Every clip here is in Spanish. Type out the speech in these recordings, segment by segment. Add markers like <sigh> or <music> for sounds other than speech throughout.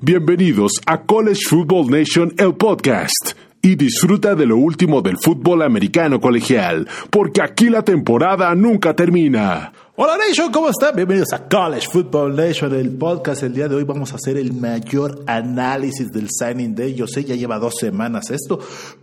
Bienvenidos a College Football Nation, el podcast. Y disfruta de lo último del fútbol americano colegial, porque aquí la temporada nunca termina. Hola Nation, ¿cómo están? Bienvenidos a College Football Nation, el podcast. El día de hoy vamos a hacer el mayor análisis del signing day. Yo sé, ya lleva dos semanas esto,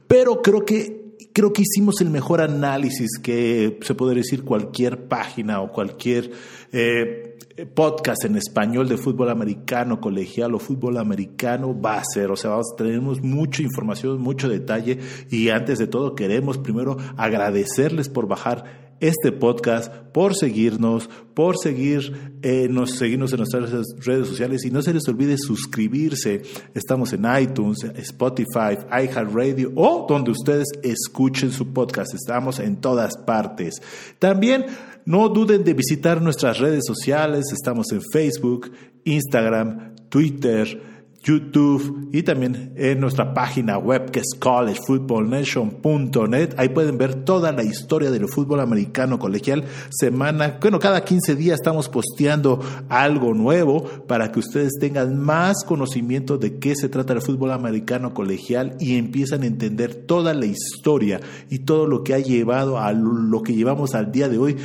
pero creo que creo que hicimos el mejor análisis que se puede decir cualquier página o cualquier eh, podcast en español de fútbol americano, colegial o fútbol americano va a ser. O sea, tenemos mucha información, mucho detalle y antes de todo queremos primero agradecerles por bajar este podcast, por seguirnos, por seguir, eh, nos, seguirnos en nuestras redes sociales y no se les olvide suscribirse. Estamos en iTunes, Spotify, iHeartRadio o donde ustedes escuchen su podcast. Estamos en todas partes. También no duden de visitar nuestras redes sociales. Estamos en Facebook, Instagram, Twitter. YouTube y también en nuestra página web que es collegefootballnation.net. Ahí pueden ver toda la historia del fútbol americano colegial. Semana, bueno, cada 15 días estamos posteando algo nuevo para que ustedes tengan más conocimiento de qué se trata el fútbol americano colegial y empiezan a entender toda la historia y todo lo que ha llevado a lo que llevamos al día de hoy.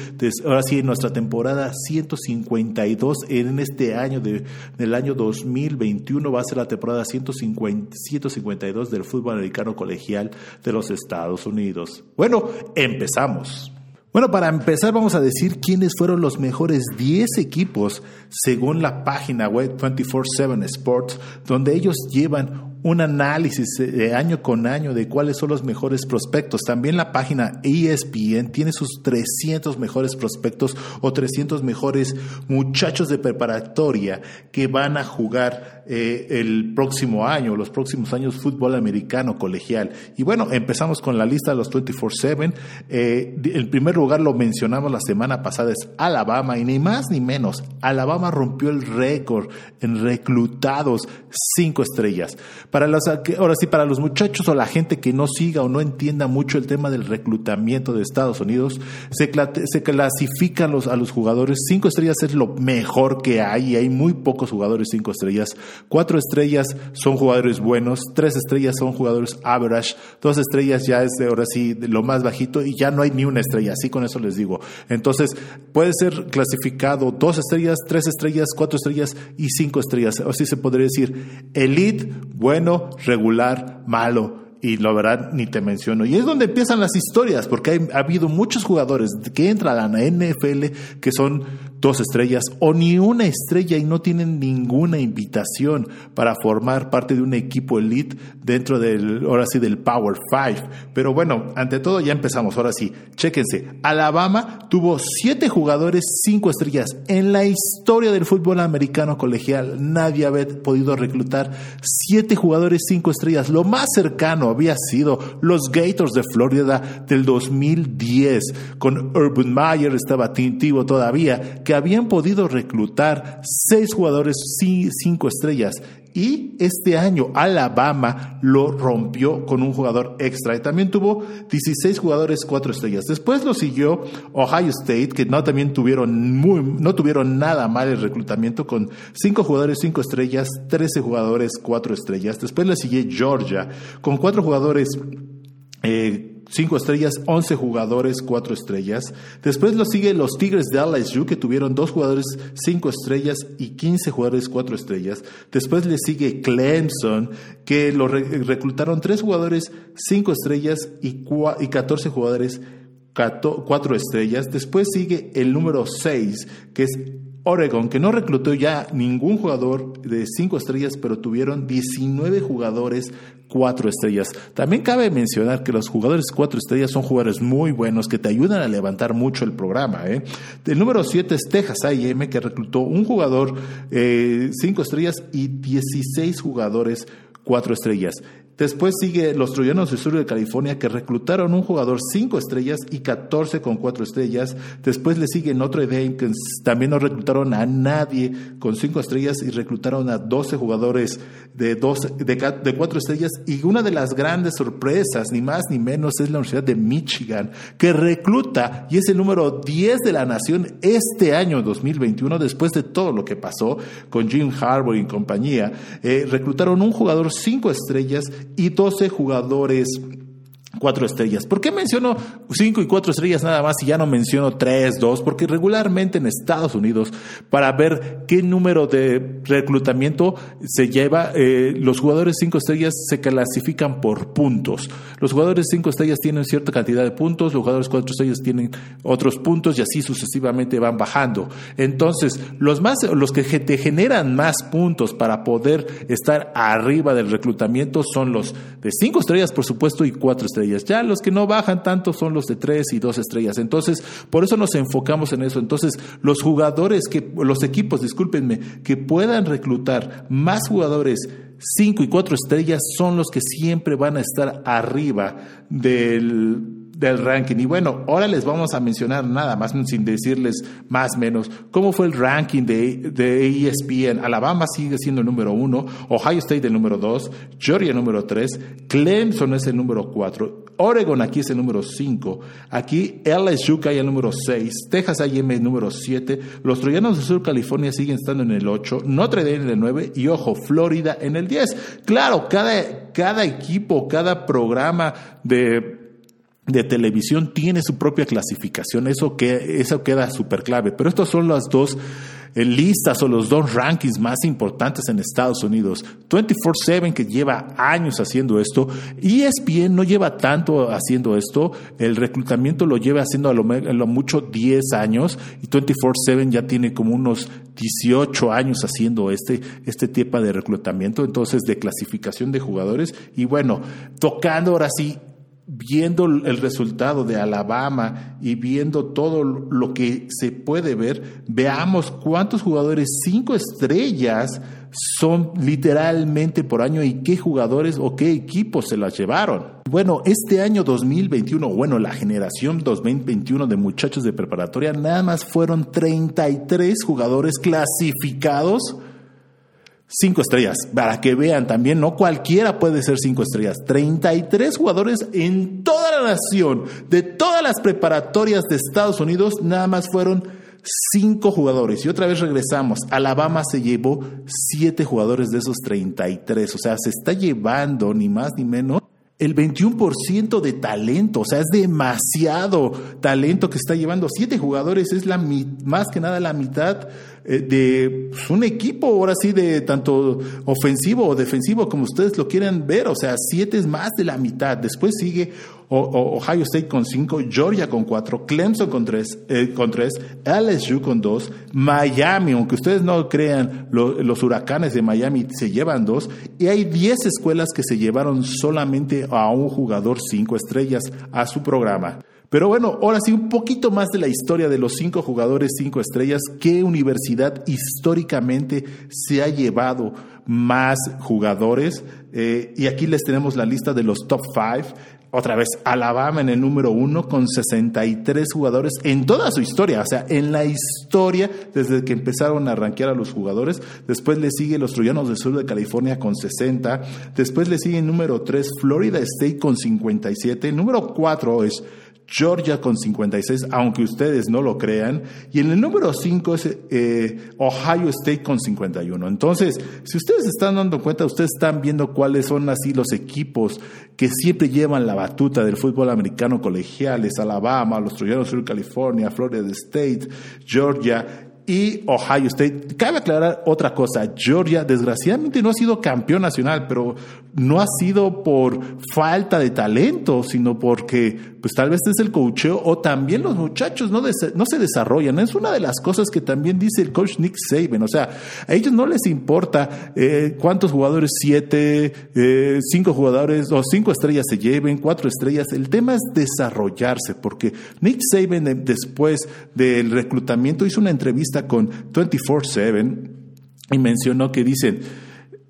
ahora sí, en nuestra temporada 152 en este año de, del año 2021 va a la temporada 150, 152 del fútbol americano colegial de los Estados Unidos. Bueno, empezamos. Bueno, para empezar vamos a decir quiénes fueron los mejores 10 equipos según la página web 24/7 Sports, donde ellos llevan un análisis de año con año de cuáles son los mejores prospectos. También la página ESPN tiene sus 300 mejores prospectos o 300 mejores muchachos de preparatoria que van a jugar eh, el próximo año, los próximos años fútbol americano colegial. Y bueno, empezamos con la lista de los 24/7. Eh, el primer lugar lo mencionamos la semana pasada es Alabama y ni más ni menos. Alabama rompió el récord en reclutados cinco estrellas. Para los, ahora sí, para los muchachos o la gente que no siga o no entienda mucho el tema del reclutamiento de Estados Unidos, se, se clasifican los, a los jugadores. Cinco estrellas es lo mejor que hay y hay muy pocos jugadores cinco estrellas. Cuatro estrellas son jugadores buenos, tres estrellas son jugadores average, dos estrellas ya es ahora sí de lo más bajito y ya no hay ni una estrella, así con eso les digo. Entonces puede ser clasificado dos estrellas, tres estrellas, cuatro estrellas y cinco estrellas. Así se podría decir elite, bueno bueno, regular, malo y la verdad ni te menciono. Y es donde empiezan las historias, porque ha habido muchos jugadores que entran a la NFL que son dos estrellas o ni una estrella y no tienen ninguna invitación para formar parte de un equipo elite dentro del, ahora sí, del Power Five. Pero bueno, ante todo ya empezamos, ahora sí, chéquense. Alabama tuvo siete jugadores cinco estrellas. En la historia del fútbol americano colegial nadie había podido reclutar siete jugadores cinco estrellas. Lo más cercano había sido los Gators de Florida del 2010. Con Urban Meyer estaba tintivo todavía, habían podido reclutar seis jugadores cinco estrellas. Y este año Alabama lo rompió con un jugador extra y también tuvo 16 jugadores cuatro estrellas. Después lo siguió Ohio State, que no también tuvieron muy, no tuvieron nada mal el reclutamiento con cinco jugadores cinco estrellas, 13 jugadores cuatro estrellas. Después le sigue Georgia con cuatro jugadores eh, cinco estrellas, 11 jugadores, cuatro estrellas. Después lo sigue los Tigres de LSU, que tuvieron dos jugadores, cinco estrellas y 15 jugadores, cuatro estrellas. Después le sigue Clemson, que lo reclutaron tres jugadores, cinco estrellas y, y 14 jugadores, cuatro estrellas. Después sigue el número 6, que es Oregon, que no reclutó ya ningún jugador de cinco estrellas, pero tuvieron 19 jugadores cuatro estrellas. También cabe mencionar que los jugadores cuatro estrellas son jugadores muy buenos que te ayudan a levantar mucho el programa. ¿eh? El número siete es Texas A&M, que reclutó un jugador eh, cinco estrellas y 16 jugadores cuatro estrellas. Después sigue los Troyanos del Sur de California que reclutaron un jugador 5 estrellas y 14 con 4 estrellas. Después le sigue Notre Dame que también no reclutaron a nadie con 5 estrellas y reclutaron a 12 jugadores de, de, de 4 estrellas. Y una de las grandes sorpresas, ni más ni menos, es la Universidad de Michigan que recluta y es el número 10 de la nación este año 2021 después de todo lo que pasó con Jim Harbaugh y compañía. Eh, reclutaron un jugador 5 estrellas y 12 jugadores cuatro estrellas. ¿Por qué menciono cinco y cuatro estrellas nada más y ya no menciono tres, dos? Porque regularmente en Estados Unidos, para ver qué número de reclutamiento se lleva, eh, los jugadores cinco estrellas se clasifican por puntos. Los jugadores cinco estrellas tienen cierta cantidad de puntos, los jugadores cuatro estrellas tienen otros puntos y así sucesivamente van bajando. Entonces, los más, los que te generan más puntos para poder estar arriba del reclutamiento son los de cinco estrellas, por supuesto, y cuatro estrellas. Ya los que no bajan tanto son los de tres y dos estrellas. Entonces, por eso nos enfocamos en eso. Entonces, los jugadores que, los equipos, discúlpenme, que puedan reclutar más jugadores cinco y cuatro estrellas son los que siempre van a estar arriba del del ranking. Y bueno, ahora les vamos a mencionar nada más, sin decirles más menos, cómo fue el ranking de, de ESPN. Alabama sigue siendo el número uno, Ohio State el número dos, Georgia el número tres, Clemson es el número cuatro, Oregon aquí es el número cinco, aquí LSU cae el número seis, Texas A&M el número siete, los Troyanos de Sur California siguen estando en el ocho, Notre Dame en el nueve y ojo, Florida en el diez. Claro, cada, cada equipo, cada programa de de televisión tiene su propia clasificación, eso, que, eso queda súper clave. Pero estos son las dos eh, listas o los dos rankings más importantes en Estados Unidos. 24-7 que lleva años haciendo esto, ESPN no lleva tanto haciendo esto, el reclutamiento lo lleva haciendo a lo, lo mucho 10 años y 24-7 ya tiene como unos 18 años haciendo este, este tipo de reclutamiento, entonces de clasificación de jugadores y bueno, tocando ahora sí viendo el resultado de Alabama y viendo todo lo que se puede ver, veamos cuántos jugadores cinco estrellas son literalmente por año y qué jugadores o qué equipos se las llevaron. Bueno, este año 2021, bueno, la generación 2021 de muchachos de preparatoria, nada más fueron 33 jugadores clasificados Cinco estrellas, para que vean también, no cualquiera puede ser cinco estrellas. 33 jugadores en toda la nación, de todas las preparatorias de Estados Unidos, nada más fueron cinco jugadores. Y otra vez regresamos. Alabama se llevó siete jugadores de esos 33. O sea, se está llevando ni más ni menos el 21% de talento, o sea, es demasiado talento que está llevando. Siete jugadores es la más que nada la mitad eh, de pues, un equipo, ahora sí, de tanto ofensivo o defensivo, como ustedes lo quieran ver. O sea, siete es más de la mitad. Después sigue Ohio State con cinco, Georgia con cuatro, Clemson con tres, eh, con tres, LSU con dos, Miami, aunque ustedes no crean, los huracanes de Miami se llevan dos, y hay diez escuelas que se llevaron solamente a un jugador cinco estrellas a su programa. Pero bueno, ahora sí, un poquito más de la historia de los cinco jugadores cinco estrellas. ¿Qué universidad históricamente se ha llevado más jugadores? Eh, y aquí les tenemos la lista de los top five. Otra vez, Alabama en el número uno con 63 jugadores en toda su historia, o sea, en la historia desde que empezaron a rankear a los jugadores. Después le sigue los Troyanos del Sur de California con 60. Después le sigue el número 3 Florida State con 57. El número 4 es Georgia con 56, aunque ustedes no lo crean, y en el número 5 es eh, Ohio State con 51. Entonces, si ustedes están dando cuenta, ustedes están viendo cuáles son así los equipos que siempre llevan la batuta del fútbol americano colegial, es Alabama, los Troyanos Sur California, Florida State, Georgia, y Ohio State. Cabe aclarar otra cosa, Georgia desgraciadamente no ha sido campeón nacional, pero no ha sido por falta de talento, sino porque pues tal vez es el coacheo o también los muchachos no, no se desarrollan. Es una de las cosas que también dice el coach Nick Saban. O sea, a ellos no les importa eh, cuántos jugadores, siete, eh, cinco jugadores o cinco estrellas se lleven, cuatro estrellas. El tema es desarrollarse, porque Nick Saban eh, después del reclutamiento hizo una entrevista con 24-7 y mencionó que dicen,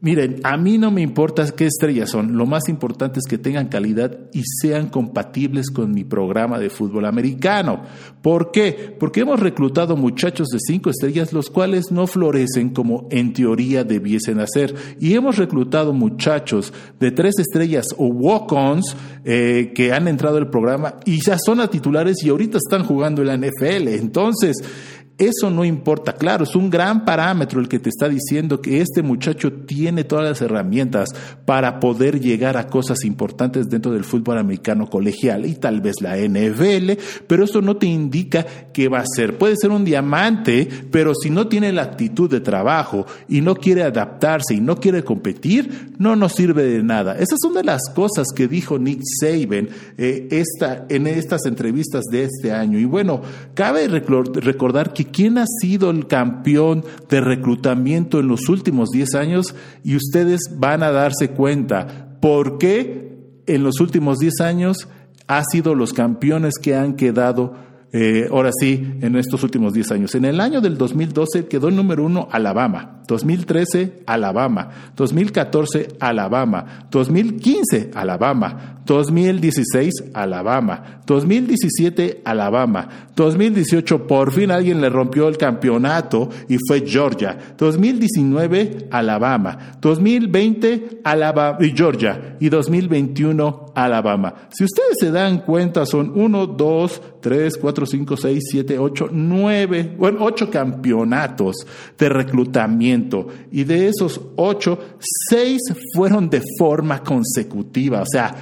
Miren, a mí no me importa qué estrellas son, lo más importante es que tengan calidad y sean compatibles con mi programa de fútbol americano. ¿Por qué? Porque hemos reclutado muchachos de cinco estrellas los cuales no florecen como en teoría debiesen hacer. Y hemos reclutado muchachos de tres estrellas o walk-ons eh, que han entrado al programa y ya son a titulares y ahorita están jugando en la NFL. Entonces, eso no importa, claro, es un gran parámetro el que te está diciendo que este muchacho tiene todas las herramientas para poder llegar a cosas importantes dentro del fútbol americano colegial y tal vez la NFL, pero eso no te indica qué va a ser. Puede ser un diamante, pero si no tiene la actitud de trabajo y no quiere adaptarse y no quiere competir, no nos sirve de nada. Esas son de las cosas que dijo Nick Saban eh, esta, en estas entrevistas de este año. Y bueno, cabe recordar que quién ha sido el campeón de reclutamiento en los últimos 10 años y ustedes van a darse cuenta por qué en los últimos 10 años ha sido los campeones que han quedado eh, ahora sí, en estos últimos 10 años. En el año del 2012 quedó el número uno Alabama, 2013 Alabama, 2014 Alabama, 2015 Alabama, 2016 Alabama, 2017 Alabama, 2018 por fin alguien le rompió el campeonato y fue Georgia, 2019 Alabama, 2020 Alabama y Georgia y 2021 Alabama. Si ustedes se dan cuenta son 1, 2, 3, 4, 5, 6, 7, 8, 9, bueno, 8 campeonatos de reclutamiento y de esos 8, 6 fueron de forma consecutiva, o sea,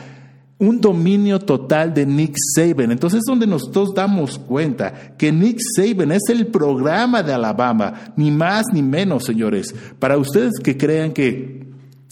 un dominio total de Nick Saban. Entonces es donde nosotros damos cuenta que Nick Saban es el programa de Alabama, ni más ni menos, señores. Para ustedes que crean que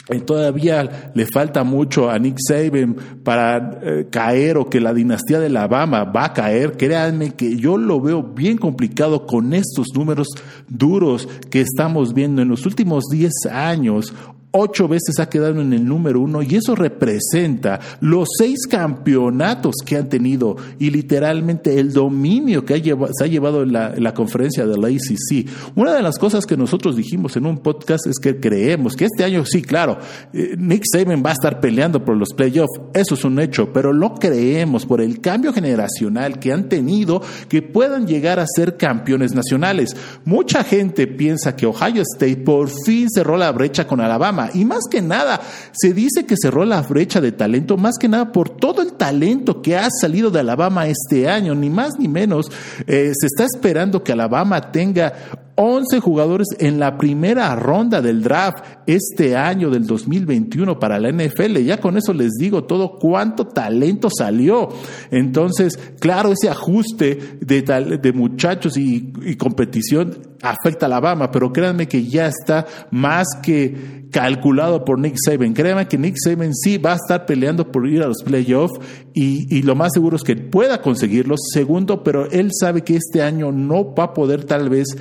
eh, todavía le falta mucho a Nick Saban para eh, caer o que la dinastía de Alabama va a caer, créanme que yo lo veo bien complicado con estos números duros que estamos viendo en los últimos 10 años ocho veces ha quedado en el número uno y eso representa los seis campeonatos que han tenido y literalmente el dominio que se ha llevado en la, conferencia de la ACC. Una de las cosas que nosotros dijimos en un podcast es que creemos que este año sí, claro, eh, Nick Saban va a estar peleando por los playoffs, eso es un hecho, pero lo creemos por el cambio generacional que han tenido que puedan llegar a ser campeones nacionales. Mucha gente piensa que Ohio State por fin cerró la brecha con Alabama y más que nada, se dice que cerró la brecha de talento, más que nada por todo el talento que ha salido de Alabama este año, ni más ni menos. Eh, se está esperando que Alabama tenga 11 jugadores en la primera ronda del draft este año del 2021 para la NFL. Ya con eso les digo todo cuánto talento salió. Entonces, claro, ese ajuste de, de muchachos y, competición afecta a Alabama, pero créanme que ya está más que calculado por Nick Saban. Créanme que Nick Saban sí va a estar peleando por ir a los playoffs y, y, lo más seguro es que pueda conseguirlos. Segundo, pero él sabe que este año no va a poder tal vez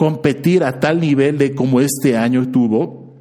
competir a tal nivel de como este año tuvo,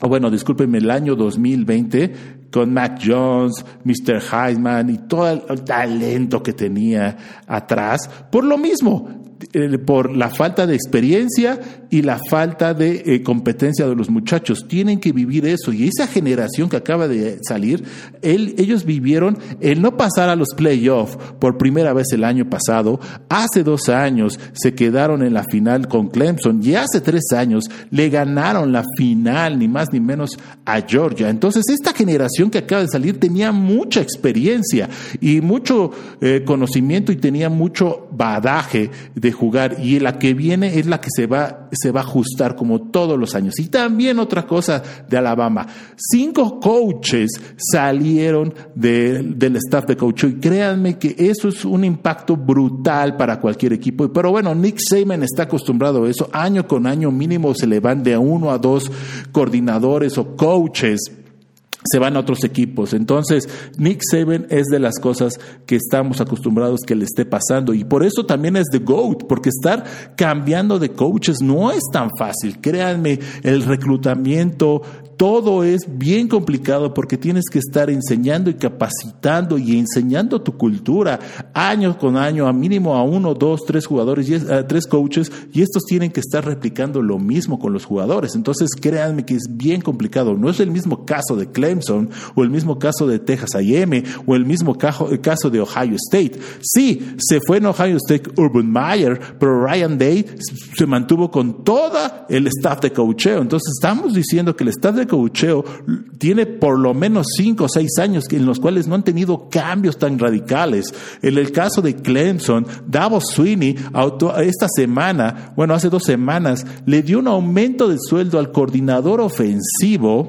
o bueno, discúlpenme, el año 2020, con Matt Jones, Mr. Heisman y todo el talento que tenía atrás, por lo mismo, eh, por la falta de experiencia y la falta de eh, competencia de los muchachos. Tienen que vivir eso. Y esa generación que acaba de salir, ellos vivieron el no pasar a los playoffs por primera vez el año pasado. Hace dos años se quedaron en la final con Clemson y hace tres años le ganaron la final, ni más ni menos, a Georgia. Entonces, esta generación que acaba de salir tenía mucha experiencia y mucho eh, conocimiento y tenía mucho badaje de jugar y la que viene es la que se va, se va a ajustar como todos los años. Y también otra cosa de Alabama, cinco coaches salieron del staff de coach y créanme que eso es un impacto brutal para cualquier equipo. Pero bueno, Nick Saban está acostumbrado a eso, año con año mínimo se le van de uno a dos coordinadores o coaches se van a otros equipos. Entonces, Nick Saban es de las cosas que estamos acostumbrados que le esté pasando. Y por eso también es de GOAT, porque estar cambiando de coaches no es tan fácil. Créanme, el reclutamiento todo es bien complicado porque tienes que estar enseñando y capacitando y enseñando tu cultura año con año, a mínimo a uno, dos, tres jugadores, y tres coaches, y estos tienen que estar replicando lo mismo con los jugadores. Entonces, créanme que es bien complicado. No es el mismo caso de Clemson o el mismo caso de Texas A&M o el mismo caso de Ohio State. Sí, se fue en Ohio State Urban Meyer, pero Ryan Day se mantuvo con toda el staff de coacheo. Entonces, estamos diciendo que el staff de coacheo tiene por lo menos cinco o seis años en los cuales no han tenido cambios tan radicales. En el caso de Clemson, Davos Sweeney esta semana, bueno, hace dos semanas, le dio un aumento de sueldo al coordinador ofensivo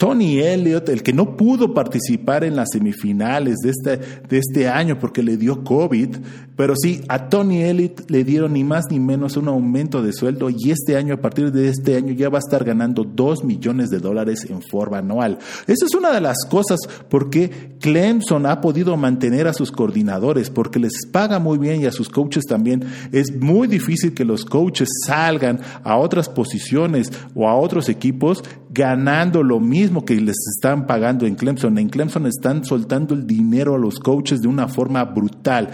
Tony Elliott, el que no pudo participar en las semifinales de este, de este año porque le dio COVID, pero sí, a Tony Elliott le dieron ni más ni menos un aumento de sueldo y este año, a partir de este año, ya va a estar ganando dos millones de dólares en forma anual. Esa es una de las cosas porque Clemson ha podido mantener a sus coordinadores, porque les paga muy bien y a sus coaches también. Es muy difícil que los coaches salgan a otras posiciones o a otros equipos ganando lo mismo que les están pagando en Clemson. En Clemson están soltando el dinero a los coaches de una forma brutal.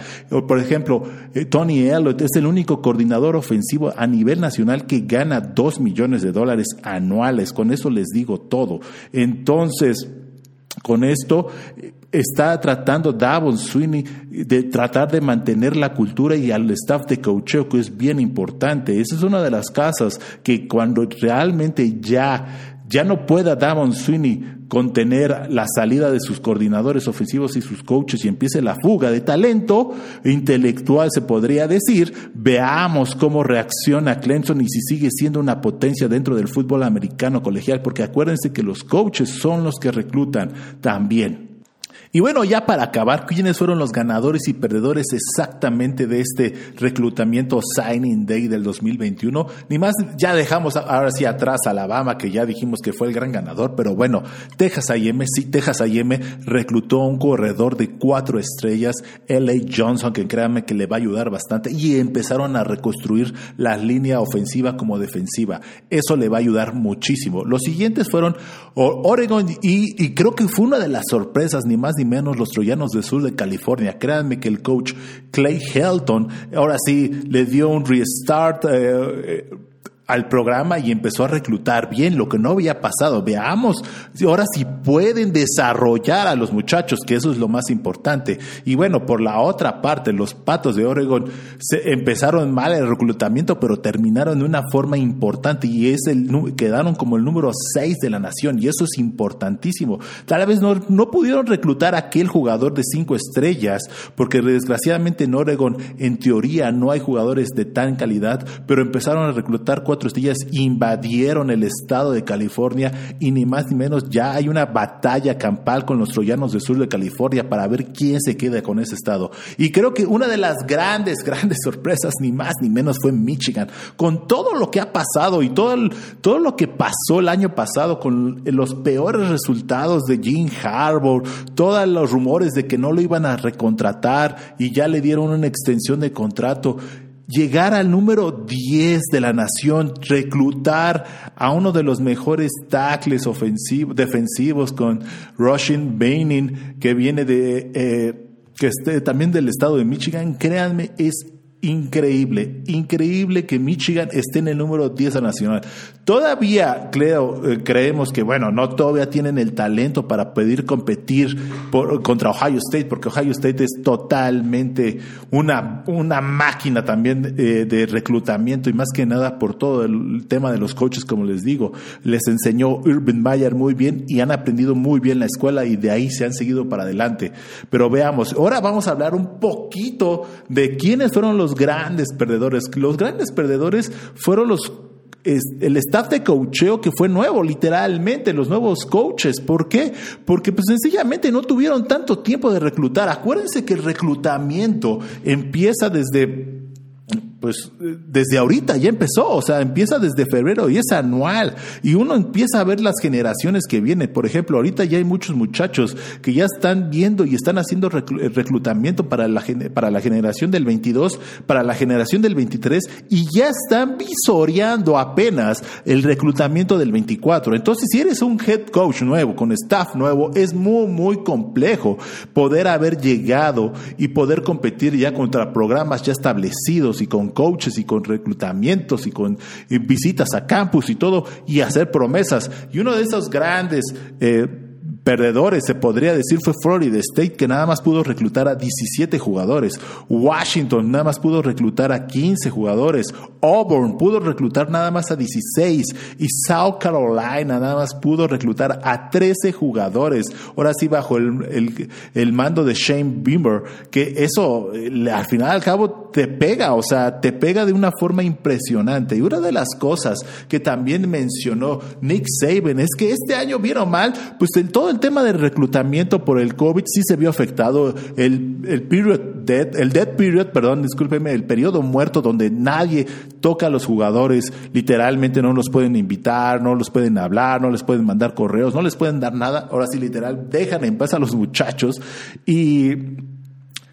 Por ejemplo, eh, Tony Elliott es el único coordinador ofensivo a nivel nacional que gana dos millones de dólares anuales. Con eso les digo todo. Entonces, con esto eh, está tratando Davon Sweeney de tratar de mantener la cultura y al staff de coacheo, que es bien importante. Esa es una de las casas que cuando realmente ya ya no pueda Davon Sweeney contener la salida de sus coordinadores ofensivos y sus coaches y empiece la fuga de talento intelectual, se podría decir, veamos cómo reacciona Clemson y si sigue siendo una potencia dentro del fútbol americano colegial, porque acuérdense que los coaches son los que reclutan también. Y bueno, ya para acabar, ¿quiénes fueron los ganadores y perdedores exactamente de este reclutamiento Signing Day del 2021? Ni más, ya dejamos ahora sí atrás a Alabama, que ya dijimos que fue el gran ganador, pero bueno, Texas A&M, sí, Texas A&M reclutó a un corredor de cuatro estrellas, L.A. Johnson, que créanme que le va a ayudar bastante, y empezaron a reconstruir la línea ofensiva como defensiva. Eso le va a ayudar muchísimo. Los siguientes fueron Oregon, y, y creo que fue una de las sorpresas, ni más ni menos los Troyanos del sur de California. Créanme que el coach Clay Helton ahora sí le dio un restart. Eh, eh, al programa y empezó a reclutar bien, lo que no había pasado. Veamos ahora si pueden desarrollar a los muchachos, que eso es lo más importante. Y bueno, por la otra parte, los Patos de Oregon se empezaron mal el reclutamiento, pero terminaron de una forma importante y es el, quedaron como el número 6 de la nación y eso es importantísimo. Tal vez no, no pudieron reclutar a aquel jugador de cinco estrellas, porque desgraciadamente en Oregon, en teoría, no hay jugadores de tan calidad, pero empezaron a reclutar cuatro invadieron el estado de California y ni más ni menos ya hay una batalla campal con los troyanos del sur de California para ver quién se queda con ese estado. Y creo que una de las grandes, <laughs> grandes sorpresas, ni más ni menos, fue Michigan. Con todo lo que ha pasado y todo, todo lo que pasó el año pasado con los peores resultados de Gene Harbour, todos los rumores de que no lo iban a recontratar y ya le dieron una extensión de contrato llegar al número 10 de la nación, reclutar a uno de los mejores tackles ofensivos, defensivos con Rushing Baining, que viene de, eh, que esté también del estado de Michigan, créanme, es increíble, increíble que Michigan esté en el número 10 a nacional. Todavía creo, eh, creemos que, bueno, no todavía tienen el talento para pedir competir contra Ohio State, porque Ohio State es totalmente una, una máquina también eh, de reclutamiento y más que nada por todo el tema de los coaches, como les digo. Les enseñó Urban Meyer muy bien y han aprendido muy bien la escuela y de ahí se han seguido para adelante. Pero veamos, ahora vamos a hablar un poquito de quiénes fueron los grandes perdedores. Los grandes perdedores fueron los el staff de coacheo que fue nuevo, literalmente, los nuevos coaches. ¿Por qué? Porque pues sencillamente no tuvieron tanto tiempo de reclutar. Acuérdense que el reclutamiento empieza desde pues desde ahorita ya empezó, o sea, empieza desde febrero y es anual. Y uno empieza a ver las generaciones que vienen. Por ejemplo, ahorita ya hay muchos muchachos que ya están viendo y están haciendo reclutamiento para la, para la generación del 22, para la generación del 23 y ya están visoreando apenas el reclutamiento del 24. Entonces, si eres un head coach nuevo, con staff nuevo, es muy, muy complejo poder haber llegado y poder competir ya contra programas ya establecidos y con coaches y con reclutamientos y con visitas a campus y todo y hacer promesas. Y uno de esos grandes eh, perdedores, se podría decir, fue Florida State, que nada más pudo reclutar a 17 jugadores. Washington nada más pudo reclutar a 15 jugadores. Auburn pudo reclutar nada más a 16. Y South Carolina nada más pudo reclutar a 13 jugadores. Ahora sí, bajo el, el, mando de Shane Beamer, que eso al final al cabo te pega, o sea, te pega de una forma impresionante. Y una de las cosas que también mencionó Nick Saban es que este año vieron mal, pues en todo el tema del reclutamiento por el COVID sí se vio afectado. El, el period dead, el dead period, perdón, discúlpeme, el periodo muerto donde nadie toca a los jugadores, literalmente no los pueden invitar, no los pueden hablar, no les pueden mandar correos, no les pueden dar nada. Ahora sí, literal, dejan en paz a los muchachos y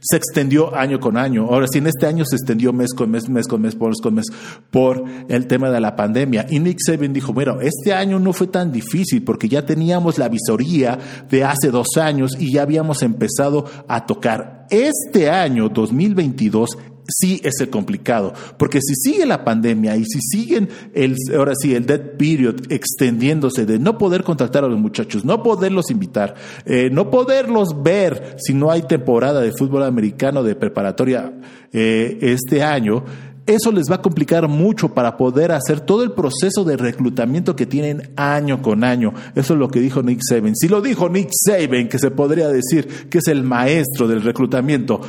se extendió año con año. Ahora sí, en este año se extendió mes con mes, mes con mes, por con mes, por el tema de la pandemia. Y Nick Saban dijo, bueno, este año no fue tan difícil porque ya teníamos la visoría de hace dos años y ya habíamos empezado a tocar. Este año, 2022, sí es el complicado, porque si sigue la pandemia y si siguen el, ahora sí, el dead period extendiéndose de no poder contactar a los muchachos, no poderlos invitar, eh, no poderlos ver si no hay temporada de fútbol americano de preparatoria eh, este año, eso les va a complicar mucho para poder hacer todo el proceso de reclutamiento que tienen año con año. Eso es lo que dijo Nick Saban. Si lo dijo Nick Saban, que se podría decir que es el maestro del reclutamiento,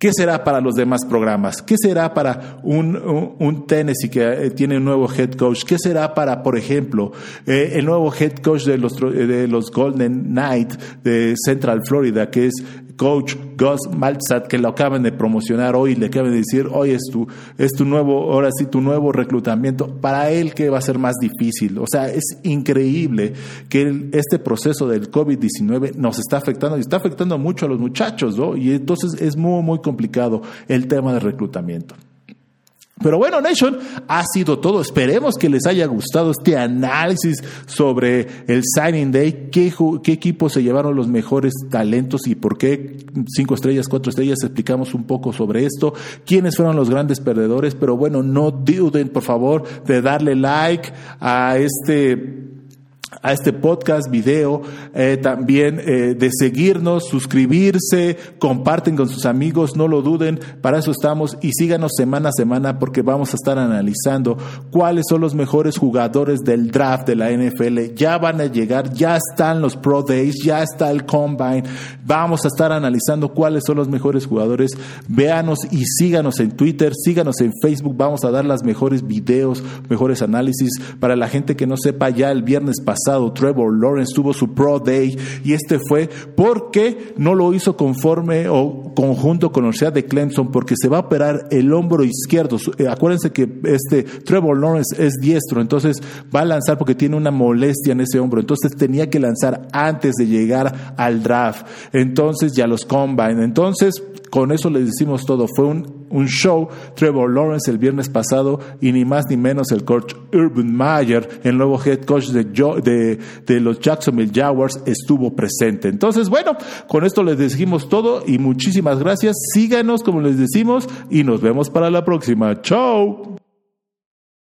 ¿Qué será para los demás programas? ¿Qué será para un, un, Tennessee que eh, tiene un nuevo head coach? ¿Qué será para, por ejemplo, eh, el nuevo head coach de los, de los Golden Knights de Central Florida, que es coach Gus Malzat, que lo acaban de promocionar hoy, le acaban de decir, hoy es tu, es tu nuevo, ahora sí, tu nuevo reclutamiento. Para él, que va a ser más difícil? O sea, es increíble que este proceso del COVID-19 nos está afectando y está afectando mucho a los muchachos, ¿no? Y entonces es muy, muy complicado el tema de reclutamiento. Pero bueno, Nation, ha sido todo. Esperemos que les haya gustado este análisis sobre el Signing Day, qué, qué equipos se llevaron los mejores talentos y por qué cinco estrellas, cuatro estrellas. Explicamos un poco sobre esto, quiénes fueron los grandes perdedores. Pero bueno, no duden, por favor, de darle like a este a este podcast, video, eh, también eh, de seguirnos, suscribirse, comparten con sus amigos, no lo duden, para eso estamos y síganos semana a semana porque vamos a estar analizando cuáles son los mejores jugadores del draft de la NFL. Ya van a llegar, ya están los Pro Days, ya está el Combine, vamos a estar analizando cuáles son los mejores jugadores. Véanos y síganos en Twitter, síganos en Facebook, vamos a dar las mejores videos, mejores análisis. Para la gente que no sepa, ya el viernes pasado, Trevor Lawrence tuvo su Pro Day y este fue porque no lo hizo conforme o conjunto con la Universidad de Clemson porque se va a operar el hombro izquierdo. Eh, acuérdense que este Trevor Lawrence es diestro, entonces va a lanzar porque tiene una molestia en ese hombro, entonces tenía que lanzar antes de llegar al draft. Entonces ya los combine. Entonces con eso les decimos todo. Fue un, un, show. Trevor Lawrence el viernes pasado y ni más ni menos el coach Urban Meyer, el nuevo head coach de, de, de, los Jacksonville Jaguars, estuvo presente. Entonces, bueno, con esto les decimos todo y gracias. Síganos, como les decimos, y nos vemos para la próxima. Chao.